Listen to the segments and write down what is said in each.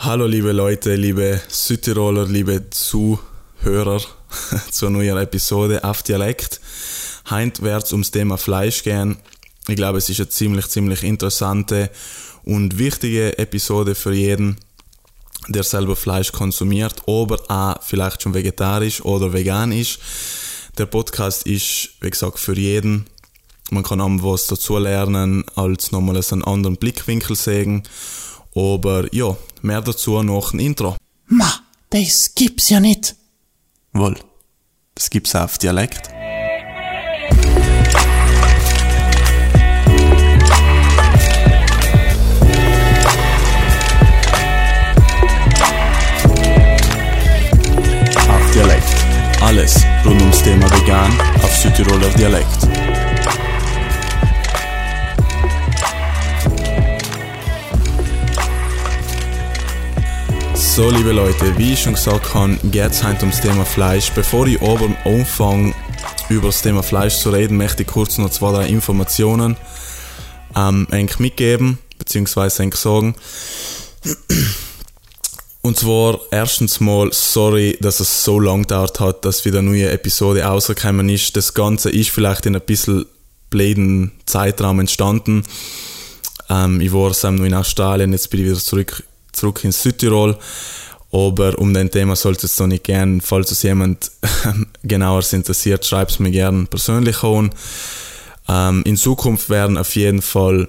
Hallo liebe Leute, liebe Südtiroler, liebe Zuhörer zur neuen Episode auf Dialekt. Heint wird es ums Thema Fleisch gehen. Ich glaube, es ist eine ziemlich, ziemlich interessante und wichtige Episode für jeden, der selber Fleisch konsumiert, aber auch vielleicht schon vegetarisch oder vegan ist. Der Podcast ist, wie gesagt, für jeden. Man kann auch was dazu lernen, als nochmal einen anderen Blickwinkel sehen. Aber ja, mehr dazu nach dem Intro. Ma, das gibt's ja nicht. Wohl, das gibt's auch auf Dialekt. Auf Dialekt. Alles rund ums Thema vegan auf Südtiroler Dialekt. So, liebe Leute, wie ich schon gesagt habe, geht es heute ums Thema Fleisch. Bevor ich aber anfange, über das Thema Fleisch zu reden, möchte ich kurz noch zwei, drei Informationen ähm, mitgeben, beziehungsweise sagen. Und zwar erstens mal, sorry, dass es so lang gedauert hat, dass wieder eine neue Episode rausgekommen ist. Das Ganze ist vielleicht in ein bisschen bläden Zeitraum entstanden. Ähm, ich war noch in Australien, jetzt bin ich wieder zurück zurück in Südtirol. Aber um den Thema sollte es doch nicht gern. Falls es jemand genauer interessiert, schreibt es mir gerne persönlich an. Ähm, in Zukunft werden auf jeden Fall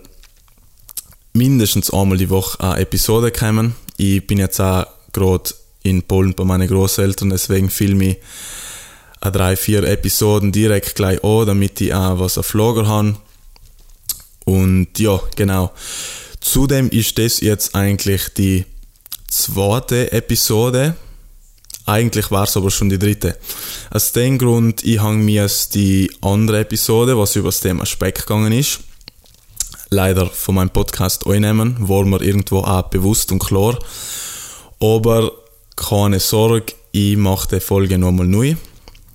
mindestens einmal die Woche eine Episode kommen. Ich bin jetzt auch gerade in Polen bei meinen Großeltern, deswegen filme ich drei, vier Episoden direkt gleich an, damit ich auch was auf Lager habe. Und ja, genau. Zudem ist das jetzt eigentlich die zweite Episode. Eigentlich war es aber schon die dritte. Aus dem Grund, ich habe mir die andere Episode, was über das Thema Speck gegangen ist, leider von meinem Podcast einnehmen, war mir irgendwo auch bewusst und klar. Aber keine Sorge, ich mache die Folge nochmal neu.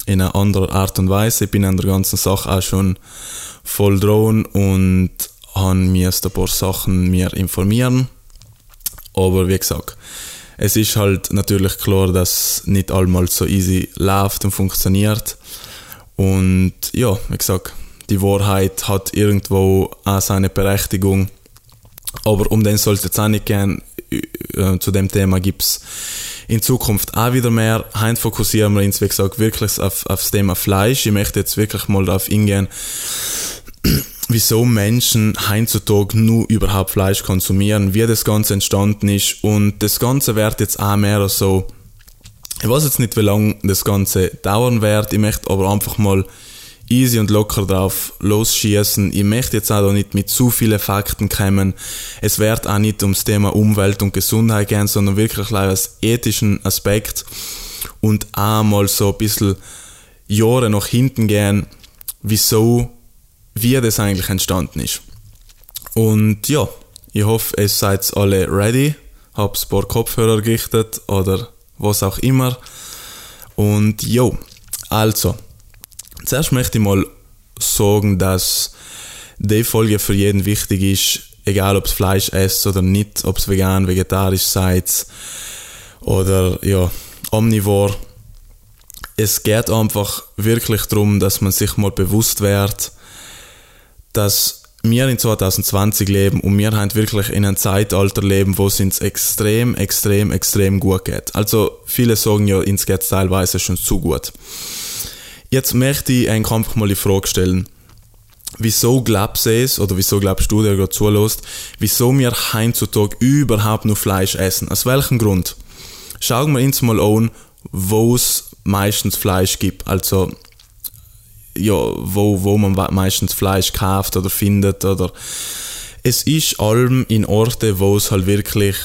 In einer anderen Art und Weise. Ich bin an der ganzen Sache auch schon voll dran und habe mir ein paar Sachen mir informieren. Aber wie gesagt, es ist halt natürlich klar, dass nicht einmal so easy läuft und funktioniert. Und ja, wie gesagt, die Wahrheit hat irgendwo auch seine Berechtigung. Aber um den sollte es auch nicht gehen. Äh, zu dem Thema gibt es in Zukunft auch wieder mehr. Heute fokussieren wir uns, wie gesagt, wirklich auf, auf das Thema Fleisch. Ich möchte jetzt wirklich mal darauf eingehen, wieso Menschen heutzutage nur überhaupt Fleisch konsumieren, wie das Ganze entstanden ist und das Ganze wird jetzt auch mehr so, ich weiß jetzt nicht, wie lange das Ganze dauern wird, ich möchte aber einfach mal easy und locker drauf losschießen. Ich möchte jetzt auch nicht mit zu vielen Fakten kommen. Es wird auch nicht ums Thema Umwelt und Gesundheit gehen, sondern wirklich als ethischen Aspekt und auch mal so ein bisschen Jahre nach hinten gehen, wieso wie das eigentlich entstanden ist. Und ja, ich hoffe, ihr seid alle ready, habt ein paar Kopfhörer gerichtet oder was auch immer. Und jo, also, zuerst möchte ich mal sagen, dass die Folge für jeden wichtig ist, egal ob es Fleisch esst oder nicht, ob es vegan, vegetarisch seid oder ja, omnivor. Es geht einfach wirklich darum, dass man sich mal bewusst wird, dass wir in 2020 leben und wir halt wirklich in einem Zeitalter leben, wo es uns extrem, extrem, extrem gut geht. Also viele sagen ja, uns geht es teilweise schon zu gut. Jetzt möchte ich einfach mal die Frage stellen, wieso glaubst du es, oder wieso glaubst du, der gerade zulässt, wieso wir heutzutage überhaupt nur Fleisch essen? Aus welchem Grund? Schauen wir uns mal an, wo es meistens Fleisch gibt. Also ja, wo, wo man meistens Fleisch kauft oder findet oder es ist allem in Orten, wo es halt wirklich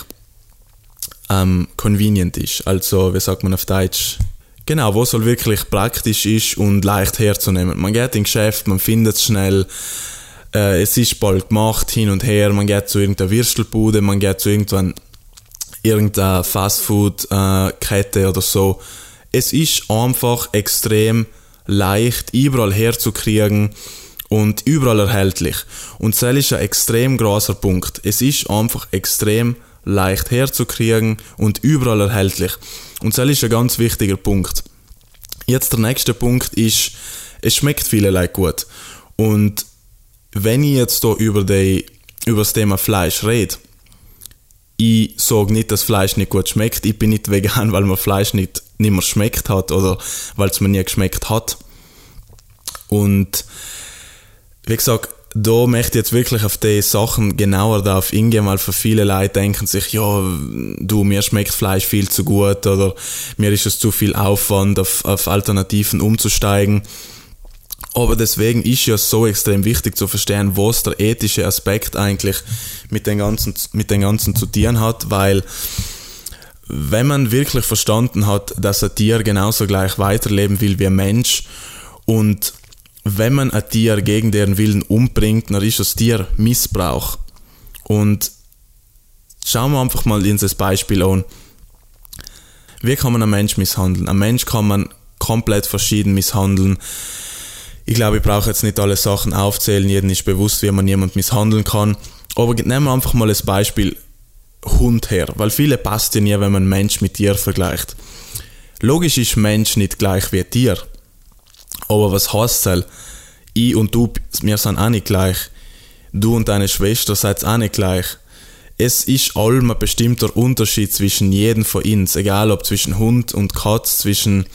ähm, convenient ist. Also, wie sagt man auf Deutsch? Genau, wo es halt wirklich praktisch ist und leicht herzunehmen. Man geht in Geschäft, man findet es schnell, äh, es ist bald gemacht, hin und her, man geht zu irgendeiner Würstelbude, man geht zu irgendeiner Fastfood-Kette äh, oder so. Es ist einfach extrem leicht überall herzukriegen und überall erhältlich. Und das ist ein extrem großer Punkt. Es ist einfach extrem leicht herzukriegen und überall erhältlich. Und das ist ein ganz wichtiger Punkt. Jetzt der nächste Punkt ist, es schmeckt vielerlei gut. Und wenn ich jetzt hier über, die, über das Thema Fleisch rede, ich sage nicht, dass Fleisch nicht gut schmeckt. Ich bin nicht vegan, weil mir Fleisch nicht, nicht mehr schmeckt hat oder weil es mir nie geschmeckt hat. Und wie gesagt, da möchte ich jetzt wirklich auf die Sachen genauer darauf eingehen, weil für viele Leute denken sich, ja, du, mir schmeckt Fleisch viel zu gut oder mir ist es zu viel Aufwand, auf, auf Alternativen umzusteigen. Aber deswegen ist ja so extrem wichtig zu verstehen, was der ethische Aspekt eigentlich mit den ganzen, mit den ganzen zu tun hat, weil wenn man wirklich verstanden hat, dass ein Tier genauso gleich weiterleben will wie ein Mensch und wenn man ein Tier gegen deren Willen umbringt, dann ist das Tier Missbrauch. Und schauen wir einfach mal dieses Beispiel an. Wie kann man einen Mensch misshandeln? Ein Mensch kann man komplett verschieden misshandeln. Ich glaube, ich brauche jetzt nicht alle Sachen aufzählen, jedem ist bewusst, wie man jemand misshandeln kann. Aber nehmen wir einfach mal das Beispiel Hund her, weil viele passt ja nie, wenn man Mensch mit Tier vergleicht. Logisch ist Mensch nicht gleich wie Tier. Aber was heißt das? Ich und du, wir sind auch nicht gleich. Du und deine Schwester seid auch nicht gleich. Es ist allem ein bestimmter Unterschied zwischen jedem von uns, egal ob zwischen Hund und Katz, zwischen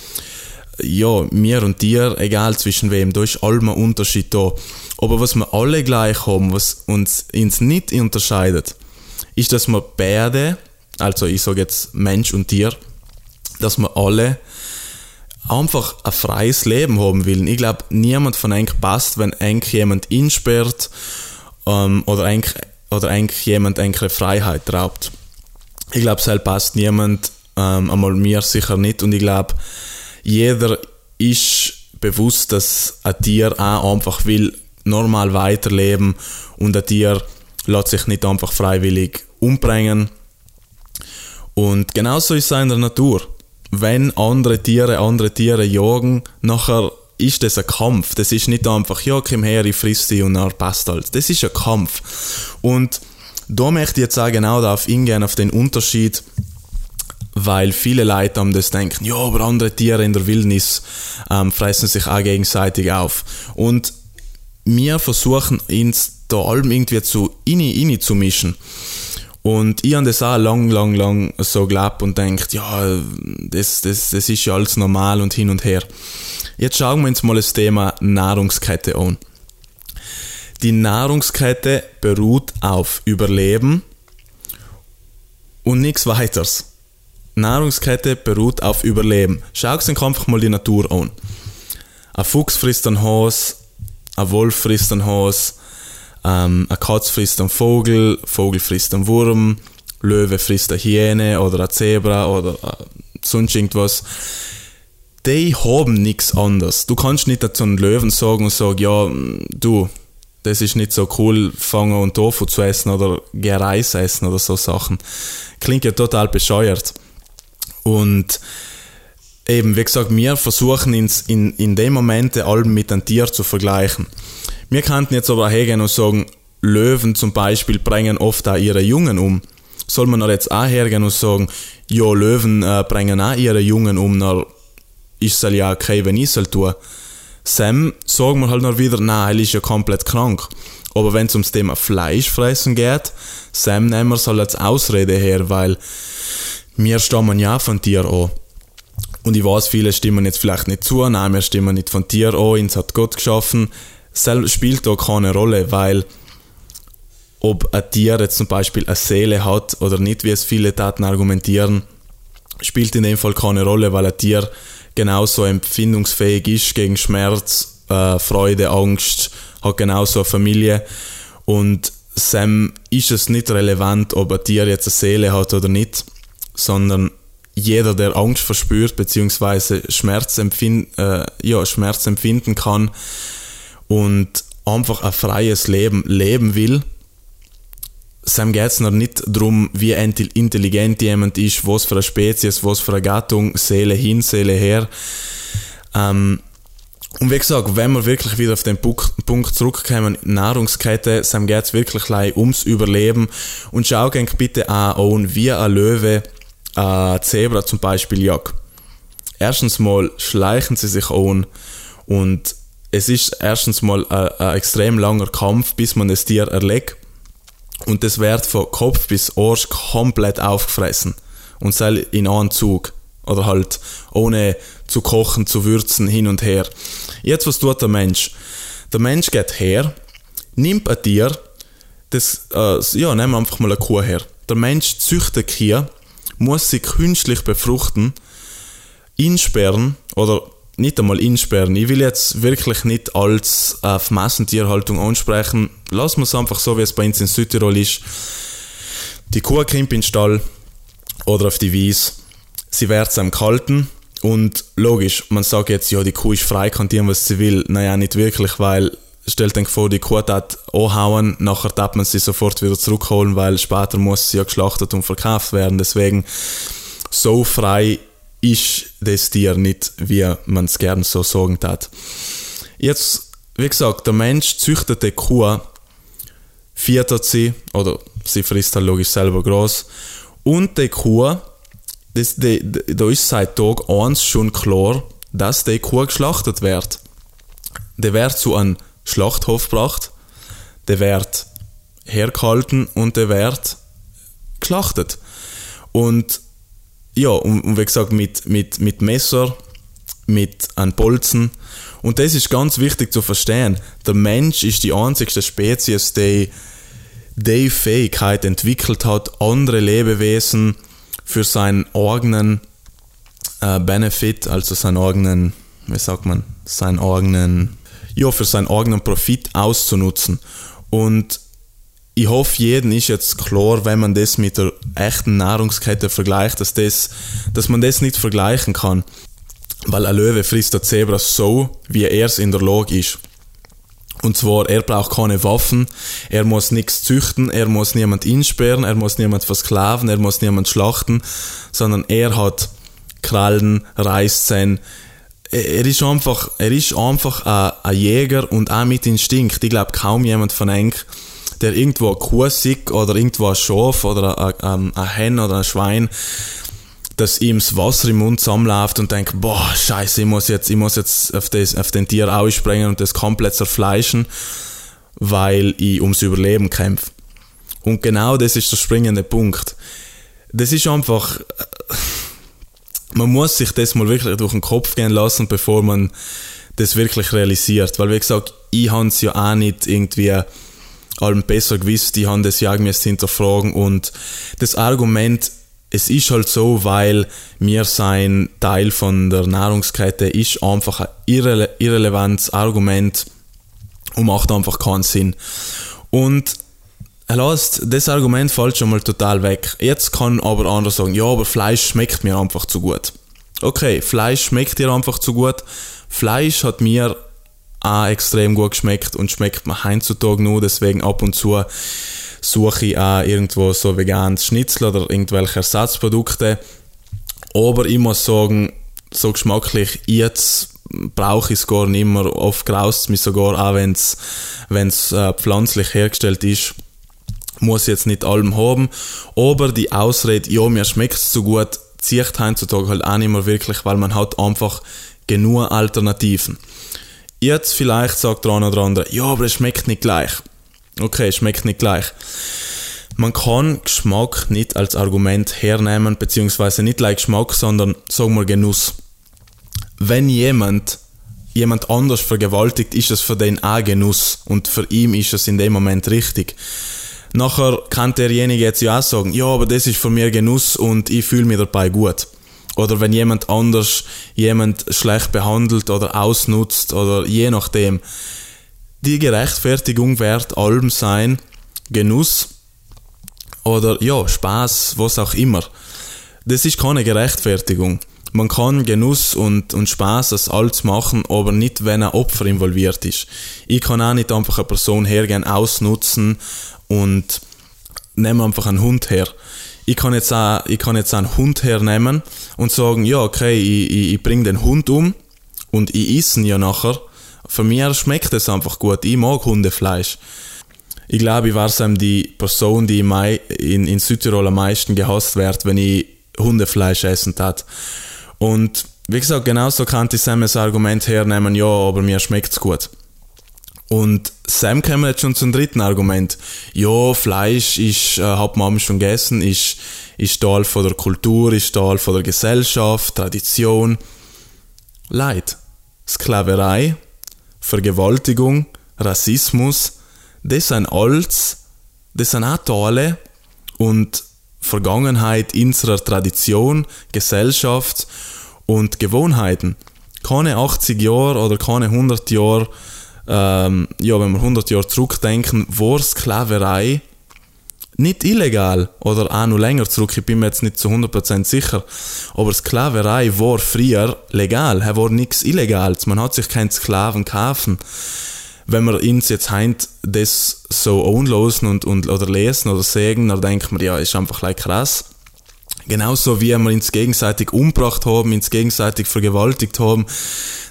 ja, mir und dir, egal zwischen wem, da ist ein Unterschied da. Aber was wir alle gleich haben, was uns, uns nicht unterscheidet, ist, dass wir beide, also ich sage jetzt Mensch und Tier, dass wir alle einfach ein freies Leben haben will. Ich glaube, niemand von euch passt, wenn eigentlich jemand insperrt ähm, oder eigentlich oder jemand eine Freiheit raubt. Ich glaube, es passt niemand, ähm, einmal mir sicher nicht und ich glaube, jeder ist bewusst, dass ein Tier auch einfach will normal weiterleben und ein Tier lässt sich nicht einfach freiwillig umbringen. Und genauso ist es in der Natur. Wenn andere Tiere andere Tiere jagen, nachher ist das ein Kampf. Das ist nicht einfach, ja, komm her, ich friss dich und dann passt alles. Das ist ein Kampf. Und da möchte ich jetzt auch genau darauf eingehen, auf den Unterschied weil viele Leute haben das denken, ja, aber andere Tiere in der Wildnis ähm, fressen sich auch gegenseitig auf. Und wir versuchen uns da allem irgendwie zu inni, inni zu mischen. Und ich habe das auch lang, lang, lang so geglaubt und denkt, ja, das, das, das ist ja alles normal und hin und her. Jetzt schauen wir uns mal das Thema Nahrungskette an. Die Nahrungskette beruht auf Überleben und nichts weiteres. Nahrungskette beruht auf Überleben. Schau dir einfach mal die Natur an. Ein Fuchs frisst ein Hase, ein Wolf frisst ein Hase, ähm, ein Katz frisst einen Vogel, Vogel frisst einen Wurm, Löwe frisst eine Hyäne oder ein Zebra oder äh, sonst irgendwas. Die haben nichts anderes. Du kannst nicht zu einem Löwen sagen und sagen, ja, du, das ist nicht so cool, fangen und Tofu zu essen oder Reis essen oder so Sachen. Klingt ja total bescheuert. Und eben, wie gesagt, wir versuchen ins, in, in den Momenten allem mit einem Tier zu vergleichen. Wir könnten jetzt aber hergehen und sagen, Löwen zum Beispiel bringen oft auch ihre Jungen um. Soll man jetzt auch hergehen und sagen, ja, Löwen äh, bringen auch ihre Jungen um, dann ist es ja okay, wenn ich es tue. Sam sagen wir halt noch wieder, nein, er ist ja komplett krank. Aber wenn es ums Thema Fleischfressen geht, Sam nehmen wir es halt als Ausrede her, weil wir stammen ja von Tier an. Und ich weiß, viele stimmen jetzt vielleicht nicht zu, nein, wir stimmen nicht von Tier an, uns hat Gott geschaffen. Selbst spielt da keine Rolle, weil ob ein Tier jetzt zum Beispiel eine Seele hat oder nicht, wie es viele Taten argumentieren, spielt in dem Fall keine Rolle, weil ein Tier genauso empfindungsfähig ist gegen Schmerz, äh, Freude, Angst, hat genauso eine Familie und Sam ist es nicht relevant, ob ein Tier jetzt eine Seele hat oder nicht sondern jeder, der Angst verspürt bzw. Schmerz, empfind, äh, ja, Schmerz empfinden kann und einfach ein freies Leben leben will, geht es noch nicht darum, wie intelligent jemand ist, was für eine Spezies, was für eine Gattung, Seele hin, Seele her. Ähm, Und wie gesagt, wenn wir wirklich wieder auf den Punkt zurückkommen, Nahrungskette, geht es wirklich ums Überleben. Und schau bitte an, wie ein Löwe, ein Zebra zum Beispiel jagt. Erstens mal schleichen sie sich an und es ist erstens mal ein, ein extrem langer Kampf, bis man das Tier erlegt. Und das wird von Kopf bis Ohr komplett aufgefressen. Und sei in einem Zug. Oder halt ohne zu kochen, zu würzen, hin und her. Jetzt, was tut der Mensch? Der Mensch geht her, nimmt ein Tier, das, äh, ja, nehmen wir einfach mal eine Kuh her. Der Mensch züchtet Kühe, muss sie künstlich befruchten, insperren oder nicht einmal insperren. Ich will jetzt wirklich nicht als äh, Massentierhaltung ansprechen. Lassen wir es einfach so, wie es bei uns in Südtirol ist. Die Kuh kommt in den Stall oder auf die Wiese. Sie wird am Kalten und logisch, man sagt jetzt, ja, die Kuh ist frei, kann tun, was sie will. Naja, nicht wirklich, weil stellt euch vor, die Kuh hat anhauen, nachher darf man sie sofort wieder zurückholen, weil später muss sie ja geschlachtet und verkauft werden. Deswegen so frei ist das Tier nicht, wie man es gerne so sagen hat. Jetzt, wie gesagt, der Mensch züchtet die Kuh, füttert sie, oder sie frisst halt logisch selber groß, und die Kuh, das, die, da ist seit Tag 1 schon klar, dass die Kuh geschlachtet wird. Der wird zu einem Schlachthof gebracht, der wird hergehalten und der wird geschlachtet. Und ja, und, und wie gesagt, mit, mit, mit Messer, mit einem Bolzen. Und das ist ganz wichtig zu verstehen. Der Mensch ist die einzigste Spezies, die die Fähigkeit entwickelt hat, andere Lebewesen für seinen eigenen äh, Benefit, also seinen eigenen, wie sagt man, seinen eigenen, ja, für seinen eigenen Profit auszunutzen. Und ich hoffe, jedem ist jetzt klar, wenn man das mit der echten Nahrungskette vergleicht, dass, das, dass man das nicht vergleichen kann. Weil ein Löwe frisst der Zebra so, wie er es in der Lage ist. Und zwar, er braucht keine Waffen, er muss nichts züchten, er muss niemand insperren, er muss niemand versklaven, er muss niemand schlachten, sondern er hat Krallen, Reißzähne. Er ist einfach, er ist einfach ein, ein Jäger und auch mit Instinkt. Ich glaube, kaum jemand von euch der irgendwo eine Kuh sieht oder irgendwo ein Schaf oder ein, ein, Hen oder ein Schwein, dass ihm das Wasser im Mund zusammenläuft und denkt, boah, scheiße, ich muss jetzt, ich muss jetzt auf, das, auf den Tier ausspringen und das komplett zerfleischen, weil ich ums Überleben kämpfe. Und genau das ist der springende Punkt. Das ist einfach, man muss sich das mal wirklich durch den Kopf gehen lassen, bevor man das wirklich realisiert. Weil, wie gesagt, ich habe es ja auch nicht irgendwie allem besser gewusst, die haben das ja irgendwie hinterfragen und das Argument, es ist halt so, weil mir sein Teil von der Nahrungskette ist einfach ein irrele irrelevantes Argument und macht einfach keinen Sinn. Und lasst das Argument fällt schon mal total weg. Jetzt kann aber einer sagen, ja, aber Fleisch schmeckt mir einfach zu gut. Okay, Fleisch schmeckt dir einfach zu gut. Fleisch hat mir auch extrem gut geschmeckt und schmeckt mir heutzutage nur, deswegen ab und zu suche ich auch irgendwo so veganes Schnitzel oder irgendwelche Ersatzprodukte. Aber ich muss sagen, so geschmacklich, jetzt brauche ich es gar nicht mehr. Oft graust es mich sogar, auch wenn es äh, pflanzlich hergestellt ist. Muss jetzt nicht allem haben. Aber die Ausrede, ja, mir schmeckt es zu gut, zieht heutzutage halt auch nicht mehr wirklich, weil man hat einfach genug Alternativen. Jetzt vielleicht sagt der eine oder andere, ja, aber es schmeckt nicht gleich. Okay, schmeckt nicht gleich. Man kann Geschmack nicht als Argument hernehmen, beziehungsweise nicht gleich Geschmack, sondern sagen wir Genuss. Wenn jemand jemand anders vergewaltigt, ist es für den auch Genuss und für ihn ist es in dem Moment richtig. Nachher kann derjenige jetzt ja auch sagen, ja, aber das ist für mich Genuss und ich fühle mich dabei gut. Oder wenn jemand anders jemand schlecht behandelt oder ausnutzt oder je nachdem. Die Gerechtfertigung wird allem sein, Genuss oder ja, Spaß, was auch immer. Das ist keine Gerechtfertigung. Man kann Genuss und, und Spaß als alles machen, aber nicht, wenn ein Opfer involviert ist. Ich kann auch nicht einfach eine Person hergehen, ausnutzen und nehme einfach einen Hund her ich kann jetzt auch, ich kann jetzt einen Hund hernehmen und sagen, ja, okay, ich, ich, ich bringe den Hund um und ich esse ihn ja nachher, für mich schmeckt es einfach gut. Ich mag Hundefleisch. Ich glaube, ich war die Person, die in, in Südtirol am meisten gehasst wird, wenn ich Hundefleisch essen tat. Und wie gesagt, genauso kann ich Sam das Argument hernehmen, ja, aber mir schmeckt es gut. Und Sam kommen jetzt schon zum dritten Argument. Ja, Fleisch ist, äh, hat man schon gegessen, ist, ist Teil von der Kultur, ist Teil von der Gesellschaft, Tradition. Leid. Sklaverei, Vergewaltigung, Rassismus, das sind alles, das sind auch Teile und Vergangenheit unserer Tradition, Gesellschaft und Gewohnheiten. Keine 80 Jahre oder keine 100 Jahre, ähm, ja, wenn wir 100 Jahre zurückdenken, war Sklaverei nicht illegal oder auch noch länger zurück, ich bin mir jetzt nicht zu 100% sicher, aber Sklaverei war früher legal, es war nichts Illegales, man hat sich keinen Sklaven kaufen. Wenn wir uns jetzt heint das so anlosen und, und, oder lesen oder sehen, dann denkt man, ja, ist einfach like krass. Genauso wie wir uns gegenseitig umgebracht haben, uns gegenseitig vergewaltigt haben,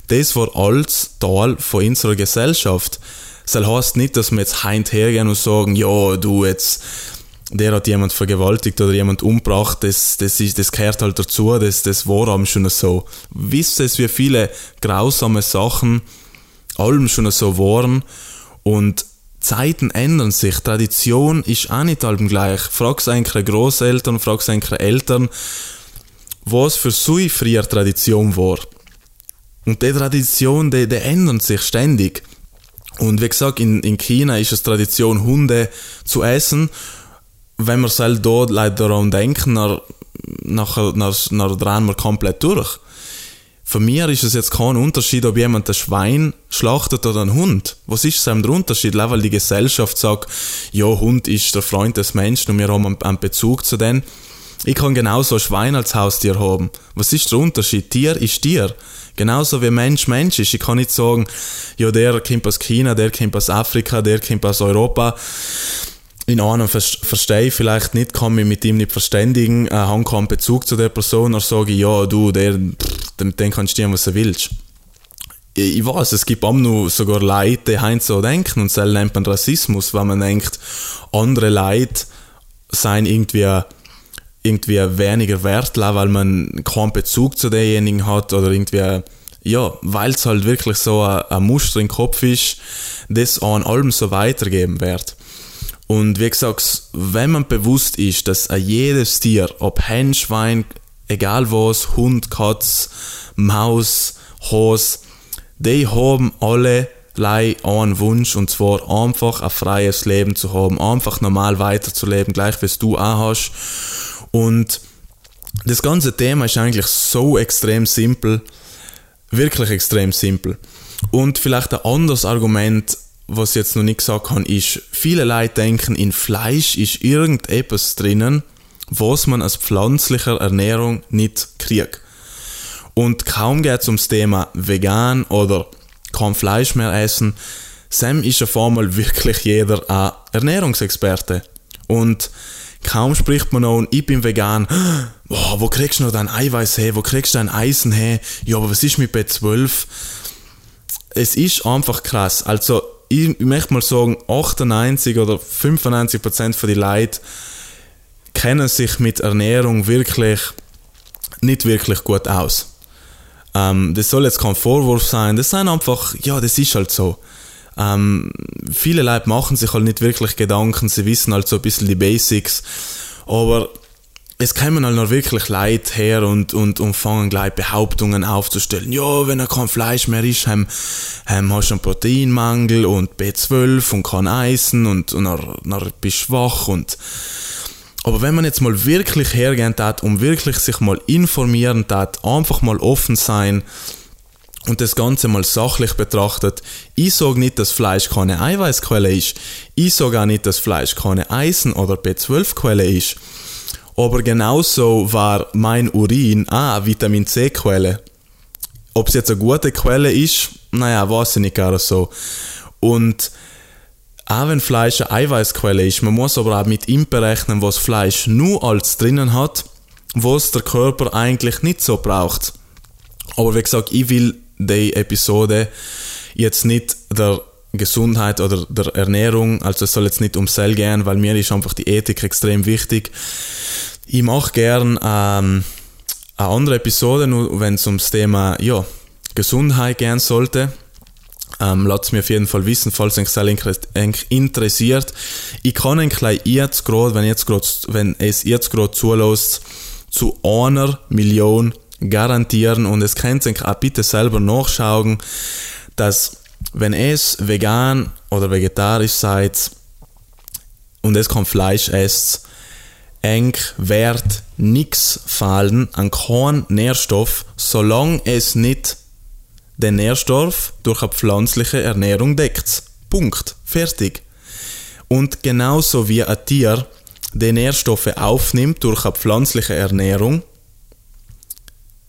das war alles Teil von unserer Gesellschaft. Das heißt nicht, dass wir jetzt heint hergehen und sagen, ja, du jetzt, der hat jemand vergewaltigt oder jemand umgebracht, das, das, ist, das gehört halt dazu, das, das war am schon so. Wisst ihr, wie viele grausame Sachen allem schon so waren und Zeiten ändern sich, Tradition ist auch nicht allem gleich. Fragst eigentlich Großeltern, fragst eigentlich Eltern, was für so früher Tradition war. Und die Tradition, die, die ändern sich ständig. Und wie gesagt, in, in China ist es Tradition, Hunde zu essen. Wenn wir selbst dort leider daran denken, dann, nachher, drehen wir komplett durch. Für mich ist es jetzt kein Unterschied, ob jemand ein Schwein schlachtet oder ein Hund. Was ist der Unterschied? Weil die Gesellschaft sagt, ja, Hund ist der Freund des Menschen und wir haben einen Bezug zu denen. Ich kann genauso ein Schwein als Haustier haben. Was ist der Unterschied? Tier ist Tier. Genauso wie Mensch Mensch ist. Ich kann nicht sagen, ja, der kommt aus China, der kommt aus Afrika, der kommt aus Europa. In einem verstehe ich vielleicht nicht, kann mich mit ihm nicht verständigen, äh, habe keinen Bezug zu der Person, oder sage ich, ja, du, der, mit dem kannst du tun, was du willst. Ich, weiß, es gibt auch noch sogar Leute, die so denken, und das nennt man Rassismus, wenn man denkt, andere Leute seien irgendwie irgendwie weniger wert, weil man keinen Bezug zu denjenigen hat oder irgendwie, ja, weil es halt wirklich so ein, Muster im Kopf ist, das an allem so weitergeben wird. Und wie gesagt, wenn man bewusst ist, dass jedes Tier, ob Hen, Schwein, egal was, Hund, Katz, Maus, Hase, die haben alle einen Wunsch und zwar einfach ein freies Leben zu haben, einfach normal weiterzuleben, gleich wie es du auch hast. Und das ganze Thema ist eigentlich so extrem simpel, wirklich extrem simpel. Und vielleicht ein anderes Argument, was ich jetzt noch nicht gesagt habe, ist, viele Leute denken, in Fleisch ist irgendetwas drinnen, was man als pflanzlicher Ernährung nicht kriegt. Und kaum geht es ums Thema vegan oder kein Fleisch mehr essen, Sam ist auf einmal wirklich jeder ein Ernährungsexperte. Und Kaum spricht man noch, ich bin vegan. Oh, wo kriegst du noch dein Eiweiß her? Wo kriegst du dein Eisen her? Ja, aber was ist mit B12? Es ist einfach krass. Also, ich, möchte mal sagen, 98 oder 95 Prozent von den Leuten kennen sich mit Ernährung wirklich nicht wirklich gut aus. Ähm, das soll jetzt kein Vorwurf sein. Das sind einfach, ja, das ist halt so. Ähm, viele Leute machen sich halt nicht wirklich Gedanken, sie wissen halt so ein bisschen die Basics, aber es kommen halt noch wirklich Leute her und, und, und fangen gleich Behauptungen aufzustellen. Ja, wenn er kein Fleisch mehr ist, haben, haben hast du einen Proteinmangel und B12 und kein Eisen und, und dann, dann bist du schwach und aber wenn man jetzt mal wirklich hergehen hat und wirklich sich mal informieren hat, einfach mal offen sein, und das Ganze mal sachlich betrachtet, ich sage nicht, dass Fleisch keine Eiweißquelle ist. Ich sage auch nicht, dass Fleisch keine Eisen- oder B12-Quelle ist. Aber genauso war mein Urin auch Vitamin C-Quelle. Ob es jetzt eine gute Quelle ist, naja, weiß ich nicht gar so. Und auch wenn Fleisch eine Eiweißquelle ist, man muss aber auch mit ihm berechnen, was Fleisch nur als drinnen hat, was der Körper eigentlich nicht so braucht. Aber wie gesagt, ich will der Episode jetzt nicht der Gesundheit oder der Ernährung, also es soll jetzt nicht um Cell gehen, weil mir ist einfach die Ethik extrem wichtig. Ich mache gern ähm, eine andere Episode, wenn es ums Thema ja, Gesundheit gehen sollte. Ähm, Lasst mir auf jeden Fall wissen, falls euch sehr interessiert. Ich kann euch gleich jetzt gerade, wenn, wenn es jetzt gerade zulässt, zu einer Million garantieren und es könnt ihr auch bitte selber nachschauen, dass wenn es vegan oder vegetarisch seid und es kein Fleisch esst, eng wird nichts fallen an keinen Nährstoff, solange es nicht den Nährstoff durch eine pflanzliche Ernährung deckt. Punkt. Fertig. Und genauso wie ein Tier die Nährstoffe aufnimmt durch eine pflanzliche Ernährung,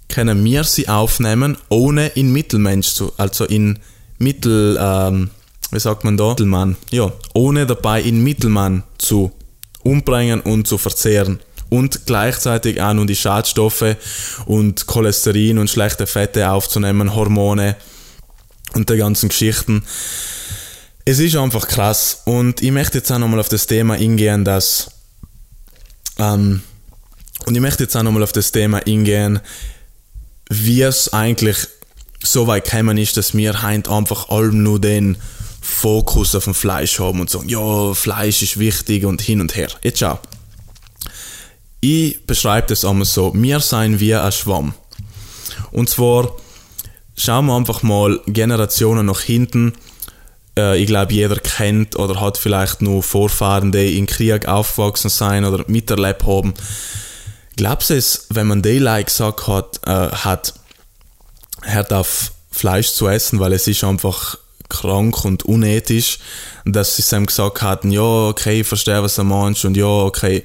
können wir sie aufnehmen, ohne in Mittelmensch zu, also in Mittel, ähm, wie sagt man da? Mittelmann. Ja, ohne dabei in Mittelmann zu umbringen und zu verzehren. Und gleichzeitig auch nur die Schadstoffe und Cholesterin und schlechte Fette aufzunehmen, Hormone und die ganzen Geschichten. Es ist einfach krass. Und ich möchte jetzt auch nochmal auf das Thema eingehen, dass. Ähm, und ich möchte jetzt auch nochmal auf das Thema eingehen, wie es eigentlich so weit gekommen ist, dass wir heute einfach allem nur den Fokus auf dem Fleisch haben und sagen, ja, Fleisch ist wichtig und hin und her. Jetzt schau. Ich beschreibe das einmal so, wir seien wie ein Schwamm. Und zwar schauen wir einfach mal Generationen nach hinten. Äh, ich glaube, jeder kennt oder hat vielleicht nur Vorfahren, die in Krieg aufgewachsen sein oder miterlebt haben. Glaubst du es, wenn man die like gesagt hat, äh, hat, hört auf Fleisch zu essen, weil es ist einfach krank und unethisch, dass sie ihm gesagt hatten, ja, okay, ich verstehe, was er meinst und ja, okay.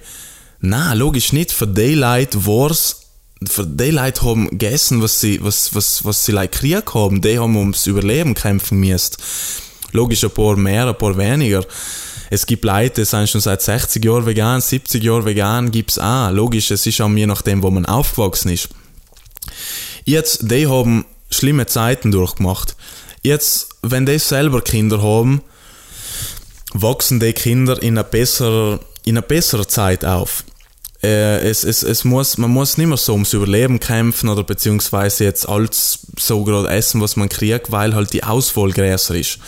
Nein, logisch nicht. Für Leute war's, für Leute haben gegessen, was sie, was, was, was sie like Krieg haben. Die haben ums Überleben kämpfen müssen. Logisch, ein paar mehr, ein paar weniger. Es gibt Leute, die sind schon seit 60 Jahren vegan, 70 Jahren vegan, gibt's auch. Logisch, es ist auch je nachdem, wo man aufgewachsen ist. Jetzt, die haben schlimme Zeiten durchgemacht. Jetzt, wenn die selber Kinder haben, wachsen die Kinder in einer besseren, in einer besseren Zeit auf. Äh, es, es, es muss, man muss nicht mehr so ums Überleben kämpfen oder beziehungsweise jetzt alles so gerade essen, was man kriegt, weil halt die Auswahl größer ist.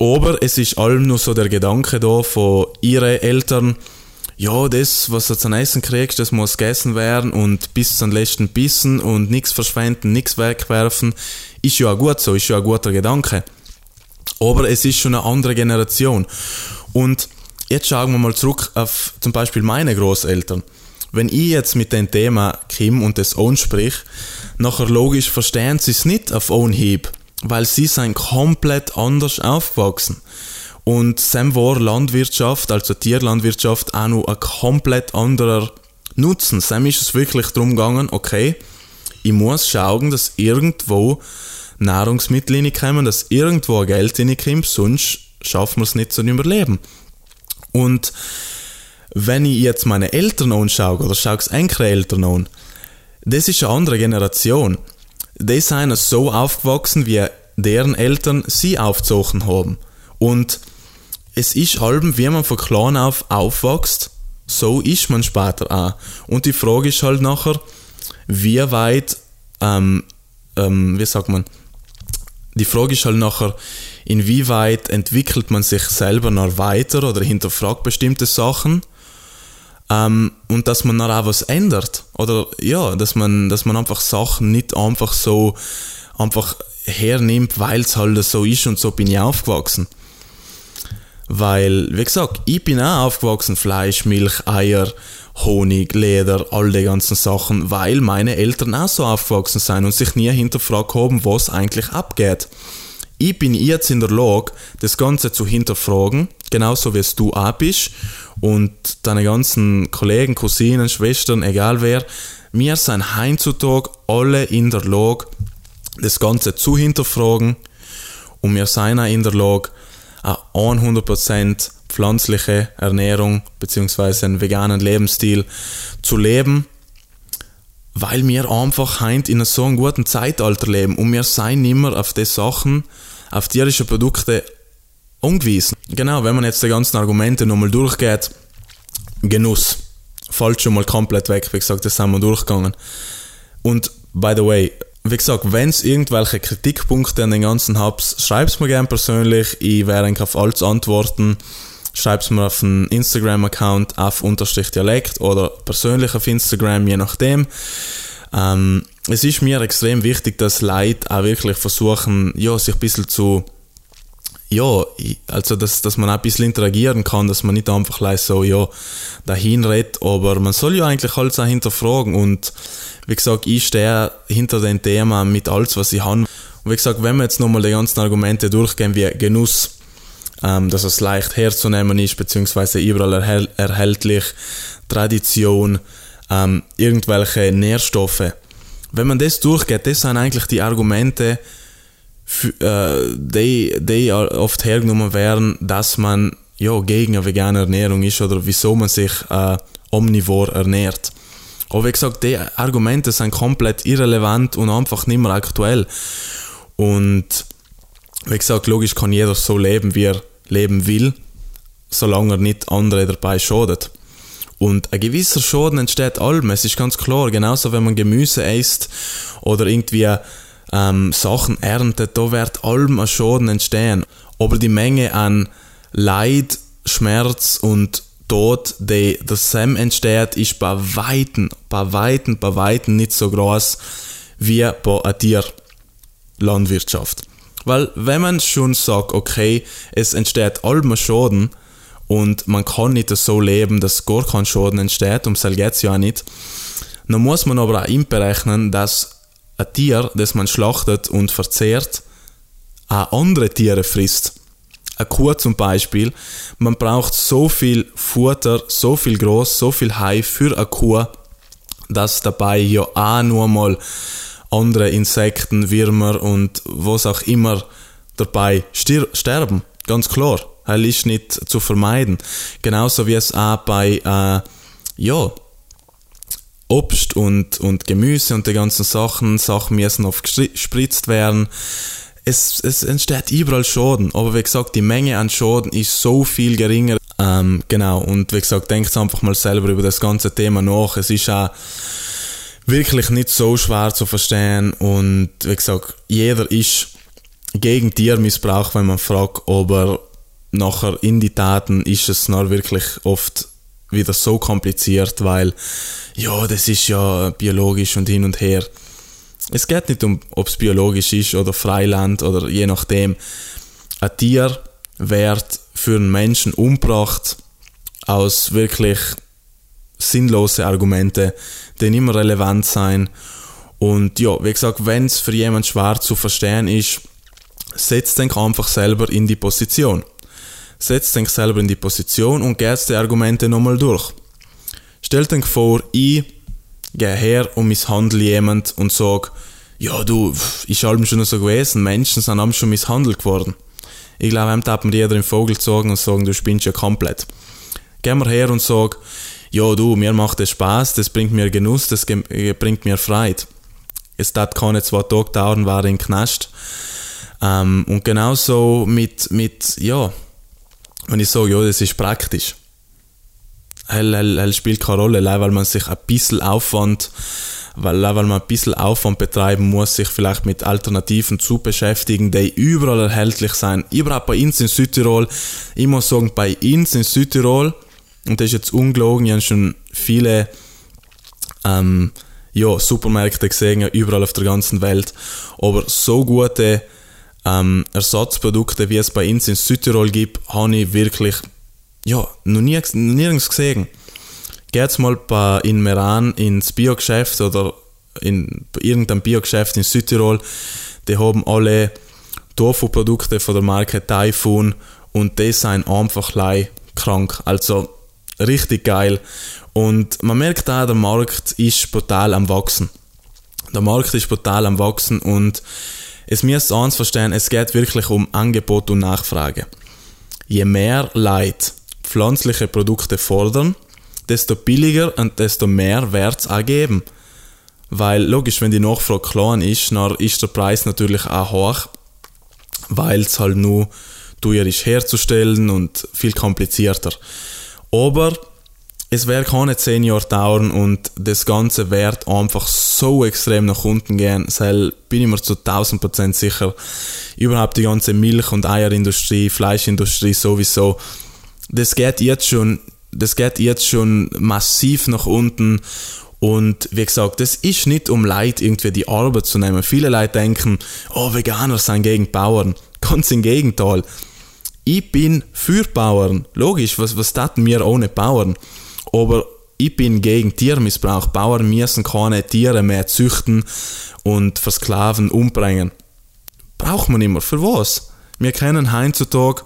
Aber es ist allem nur so der Gedanke da von ihren Eltern, ja, das, was du zum Essen kriegst, das muss gegessen werden und bis zum letzten Bissen und nichts verschwenden, nichts wegwerfen, ist ja auch gut so, ist ja ein guter Gedanke. Aber es ist schon eine andere Generation. Und jetzt schauen wir mal zurück auf zum Beispiel meine Großeltern. Wenn ich jetzt mit dem Thema Kim und das Own sprich, nachher logisch verstehen sie es nicht auf Own-Hieb, weil sie sind komplett anders aufgewachsen. Und Sam war Landwirtschaft, also Tierlandwirtschaft, auch noch ein komplett anderer Nutzen. Sam ist es wirklich darum gegangen, okay, ich muss schauen, dass irgendwo Nahrungsmittel reinkommen, dass irgendwo Geld reinkommt, sonst schaffen wir es nicht zu überleben. Und wenn ich jetzt meine Eltern anschaue, oder schaue Enkeleltern an, das ist eine andere Generation. Die sind so aufgewachsen, wie deren Eltern sie aufgezogen haben. Und es ist halb, wie man von klein auf aufwächst, so ist man später auch. Und die Frage ist halt nachher, wie weit, ähm, ähm, wie sagt man, die Frage ist halt nachher, inwieweit entwickelt man sich selber noch weiter oder hinterfragt bestimmte Sachen ähm, und dass man dann auch was ändert. Oder ja, dass man, dass man einfach Sachen nicht einfach so einfach hernimmt, weil es halt so ist und so bin ich aufgewachsen. Weil, wie gesagt, ich bin auch aufgewachsen, Fleisch, Milch, Eier, Honig, Leder, all die ganzen Sachen, weil meine Eltern auch so aufgewachsen sind und sich nie hinterfragt haben, was eigentlich abgeht. Ich bin jetzt in der Lage, das Ganze zu hinterfragen, genauso wie es du auch bist und deine ganzen Kollegen, Cousinen, Schwestern, egal wer. Wir sind heutzutage alle in der Lage, das Ganze zu hinterfragen und wir sind auch in der Lage, eine 100% pflanzliche Ernährung bzw. einen veganen Lebensstil zu leben, weil wir einfach heint in so einem guten Zeitalter leben und wir seien immer auf die Sachen, auf tierische Produkte angewiesen. Genau, wenn man jetzt die ganzen Argumente nochmal durchgeht, Genuss, fällt schon mal komplett weg, wie gesagt, das sind wir durchgegangen. Und, by the way, wie gesagt, wenn es irgendwelche Kritikpunkte an den ganzen habt, schreibt mir gerne persönlich, ich werde auf alles antworten. Schreibt mir auf den Instagram-Account auf unterstrich Dialekt oder persönlich auf Instagram, je nachdem. Ähm, es ist mir extrem wichtig, dass Leute auch wirklich versuchen, ja, sich ein bisschen zu, ja, also dass, dass man auch ein bisschen interagieren kann, dass man nicht einfach gleich so, ja, dahin redet, aber man soll ja eigentlich alles auch hinterfragen und wie gesagt, ich stehe hinter dem Thema mit alles, was ich habe. Und wie gesagt, wenn wir jetzt nochmal die ganzen Argumente durchgehen, wie Genuss, ähm, dass es leicht herzunehmen ist, beziehungsweise überall erhält, erhältlich, Tradition, ähm, irgendwelche Nährstoffe. Wenn man das durchgeht, das sind eigentlich die Argumente, für, äh, die, die oft hergenommen werden, dass man ja, gegen eine vegane Ernährung ist oder wieso man sich äh, omnivor ernährt. Aber wie gesagt, die Argumente sind komplett irrelevant und einfach nicht mehr aktuell. Und wie gesagt, logisch kann jeder so leben, wie er leben will, solange er nicht andere dabei schadet. Und ein gewisser Schaden entsteht allem, es ist ganz klar. Genauso, wenn man Gemüse isst oder irgendwie ähm, Sachen erntet, da wird allem ein Schaden entstehen. Aber die Menge an Leid, Schmerz und Tod, die das Sam entsteht, ist bei Weitem, bei Weitem, bei Weitem nicht so groß wie bei einer Tierlandwirtschaft. Weil wenn man schon sagt, okay, es entsteht allem Schaden und man kann nicht so leben, dass gar kein Schaden entsteht, um das geht es ja auch nicht, dann muss man aber auch einberechnen, dass ein Tier, das man schlachtet und verzehrt, auch andere Tiere frisst. Eine Kuh zum Beispiel, man braucht so viel Futter, so viel Groß, so viel Hai für eine Kuh, dass dabei ja auch nur mal andere Insekten, Würmer und was auch immer dabei sterben. Ganz klar. Das ist nicht zu vermeiden. Genauso wie es auch bei, äh, ja, Obst und, und Gemüse und die ganzen Sachen, Sachen müssen oft gespritzt werden. Es, es entsteht überall Schaden, aber wie gesagt, die Menge an Schaden ist so viel geringer. Ähm, genau, und wie gesagt, denkt einfach mal selber über das ganze Thema nach. Es ist auch wirklich nicht so schwer zu verstehen und wie gesagt, jeder ist gegen Tiermissbrauch, wenn man fragt, aber nachher in die Taten ist es noch wirklich oft wieder so kompliziert, weil ja, das ist ja biologisch und hin und her. Es geht nicht um, ob es biologisch ist oder Freiland oder je nachdem. Ein Tier wird für einen Menschen umgebracht aus wirklich sinnlose Argumente, die nicht mehr relevant sein. Und ja, wie gesagt, wenn es für jemand schwer zu verstehen ist, setzt den einfach selber in die Position. Setzt den selber in die Position und geht die Argumente nochmal durch. Stellt den vor, ich gehe her und misshandle jemand und sage, ja du, ist allem schon so gewesen, Menschen sind allem schon misshandelt worden. Ich glaube, einem darf man jeder im Vogel sagen und sagen, du spinnst ja komplett. Gehen wir her und sagen, ja du, mir macht es Spaß, das bringt mir Genuss, das äh, bringt mir Freude. Es tat keine zwei Tage dauern, war in Knast. Ähm, und genauso mit, mit, ja, wenn ich sage, ja, das ist praktisch. Hell, hell, hell spielt keine Rolle, weil man sich ein bisschen Aufwand, weil, weil man ein bisschen Aufwand betreiben muss, sich vielleicht mit Alternativen zu beschäftigen, die überall erhältlich sind. Überhaupt bei uns in Südtirol. Ich muss sagen, bei uns in Südtirol, und das ist jetzt ungelogen, ich habe schon viele ähm, ja, Supermärkte gesehen, überall auf der ganzen Welt. Aber so gute ähm, Ersatzprodukte, wie es bei uns in Südtirol gibt, habe ich wirklich ja, noch, nie, nirgends gesehen. Geht mal bei, in Meran ins Biogeschäft oder in irgendeinem Biogeschäft in Südtirol, die haben alle Tofu-Produkte von der Marke Typhoon und die sind einfach krank. Also richtig geil. Und man merkt auch, der Markt ist brutal am Wachsen. Der Markt ist brutal am Wachsen und es müsst eins verstehen, es geht wirklich um Angebot und Nachfrage. Je mehr Leute pflanzliche Produkte fordern, desto billiger und desto mehr Wert es geben. Weil logisch, wenn die Nachfrage klein ist, dann ist der Preis natürlich auch hoch, weil es halt nur teuer ist herzustellen und viel komplizierter. Aber es wird keine 10 Jahre dauern und das Ganze wird einfach so extrem nach unten gehen. Sel bin ich mir zu 1000% sicher. Überhaupt die ganze Milch- und Eierindustrie, Fleischindustrie sowieso. Das geht jetzt schon, das geht jetzt schon massiv nach unten. Und wie gesagt, das ist nicht um Leid irgendwie die Arbeit zu nehmen. Viele Leute denken, oh, Veganer sind gegen Bauern. Ganz im Gegenteil. Ich bin für Bauern. Logisch, was, was taten wir ohne Bauern? Aber ich bin gegen Tiermissbrauch. Bauern müssen keine Tiere mehr züchten und versklaven, umbringen. Braucht man immer. Für was? Wir kennen heutzutage,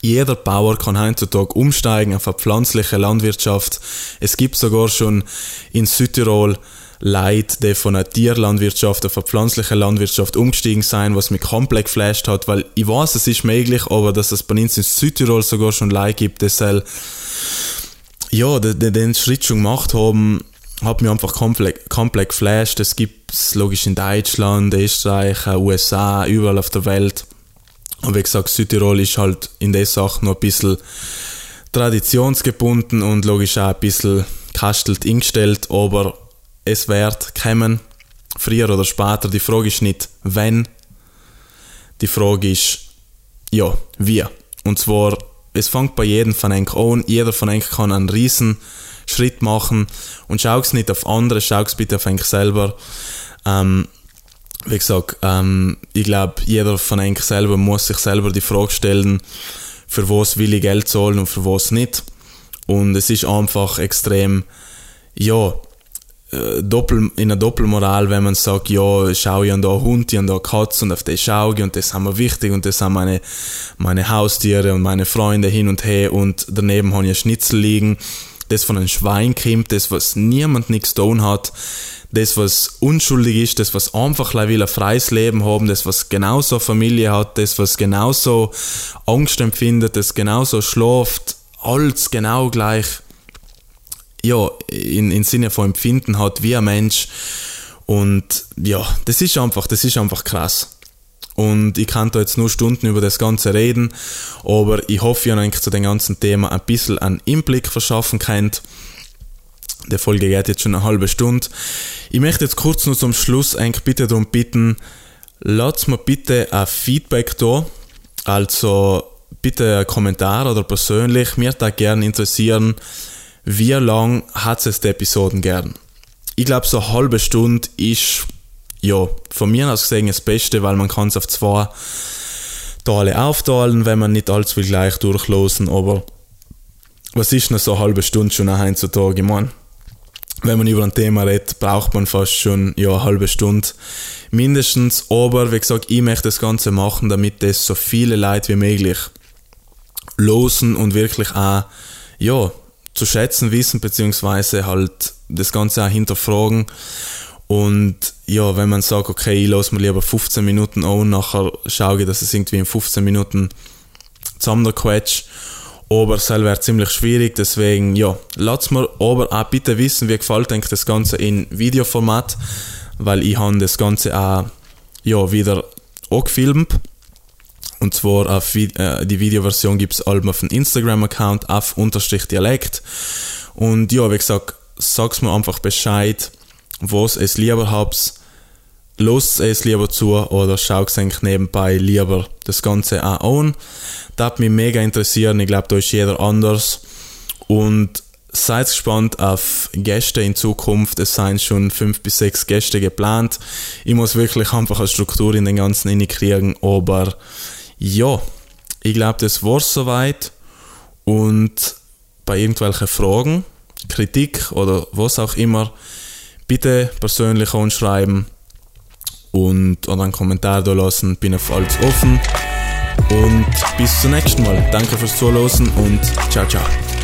jeder Bauer kann heutzutage umsteigen auf eine pflanzliche Landwirtschaft. Es gibt sogar schon in Südtirol Leute, die von einer Tierlandwirtschaft auf eine pflanzliche Landwirtschaft umgestiegen sind, was mich komplett geflasht hat, weil ich weiß, es ist möglich, aber dass es bei uns in Südtirol sogar schon Leute gibt, die ja, den, den Schritt schon gemacht haben, hat mich einfach komplett, komplett geflasht. Es gibt es logisch in Deutschland, Österreich, USA, überall auf der Welt. Und wie gesagt, Südtirol ist halt in der Sache noch ein bisschen traditionsgebunden und logisch auch ein bisschen kastelt eingestellt, aber es wird kommen, früher oder später. Die Frage ist nicht, wenn, die Frage ist, ja, wie. Und zwar es fängt bei jedem von euch an. Jeder von euch kann einen riesen Schritt machen und schau es nicht auf andere, schau es bitte auf euch selber. Ähm, wie gesagt, ähm, ich glaube, jeder von euch selber muss sich selber die Frage stellen, für was will ich Geld zahlen und für was nicht. Und es ist einfach extrem, ja, Doppel, in einer Doppelmoral, wenn man sagt, ja, schau ich an da Hund, ich an da Katze und auf das schaue ich und das haben wir wichtig und das haben meine, meine Haustiere und meine Freunde hin und her und daneben habe ich ein Schnitzel liegen, das von einem Schwein kommt, das was niemand nichts tun hat, das was unschuldig ist, das was einfach will ein freies Leben haben, das was genauso Familie hat, das was genauso Angst empfindet, das genauso schläft, alles genau gleich ja, in, in Sinne von Empfinden hat wie ein Mensch. Und ja, das ist einfach, das ist einfach krass. Und ich kann da jetzt nur Stunden über das Ganze reden, aber ich hoffe, ihr euch zu dem ganzen Thema ein bisschen einen Einblick verschaffen könnt. Die Folge geht jetzt schon eine halbe Stunde. Ich möchte jetzt kurz nur zum Schluss eigentlich bitte darum bitten, lasst mir bitte ein Feedback da. Also bitte ein Kommentar oder persönlich. Mir da gerne interessieren, wie lang hat es die Episoden gern? Ich glaube, so eine halbe Stunde ist, ja, von mir aus gesehen das Beste, weil man kann es auf zwei Teile aufteilen, wenn man nicht allzu viel gleich durchlosen, aber was ist denn so eine halbe Stunde schon heutzutage? Ich meine, wenn man über ein Thema redet, braucht man fast schon ja, eine halbe Stunde mindestens. Aber wie gesagt, ich möchte das Ganze machen, damit das so viele Leute wie möglich losen und wirklich auch ja, zu schätzen wissen, beziehungsweise halt das Ganze auch hinterfragen. Und ja, wenn man sagt, okay, ich lasse mir lieber 15 Minuten an nachher schaue ich, dass es irgendwie in 15 Minuten zusammen quetscht. Aber es wäre ziemlich schwierig, deswegen, ja, lasst mir aber auch bitte wissen, wie gefällt euch das Ganze in Videoformat, weil ich habe das Ganze auch, ja, wieder auch gefilmt und zwar auf äh, die Videoversion gibt es auf dem Instagram-Account auf unterstrich Dialekt. Und ja, wie gesagt, sag's mir einfach Bescheid, was es lieber habt. Los es lieber zu oder schaut eigentlich nebenbei lieber das Ganze auch an. Das hat mich mega interessieren. Ich glaube, da ist jeder anders. Und seid gespannt auf Gäste in Zukunft. Es seien schon fünf bis sechs Gäste geplant. Ich muss wirklich einfach eine Struktur in den ganzen kriegen, aber ja, ich glaube, das war soweit. Und bei irgendwelchen Fragen, Kritik oder was auch immer, bitte persönlich anschreiben und oder einen Kommentar da lassen. Bin auf alles offen. Und bis zum nächsten Mal. Danke fürs Zuhören und ciao, ciao.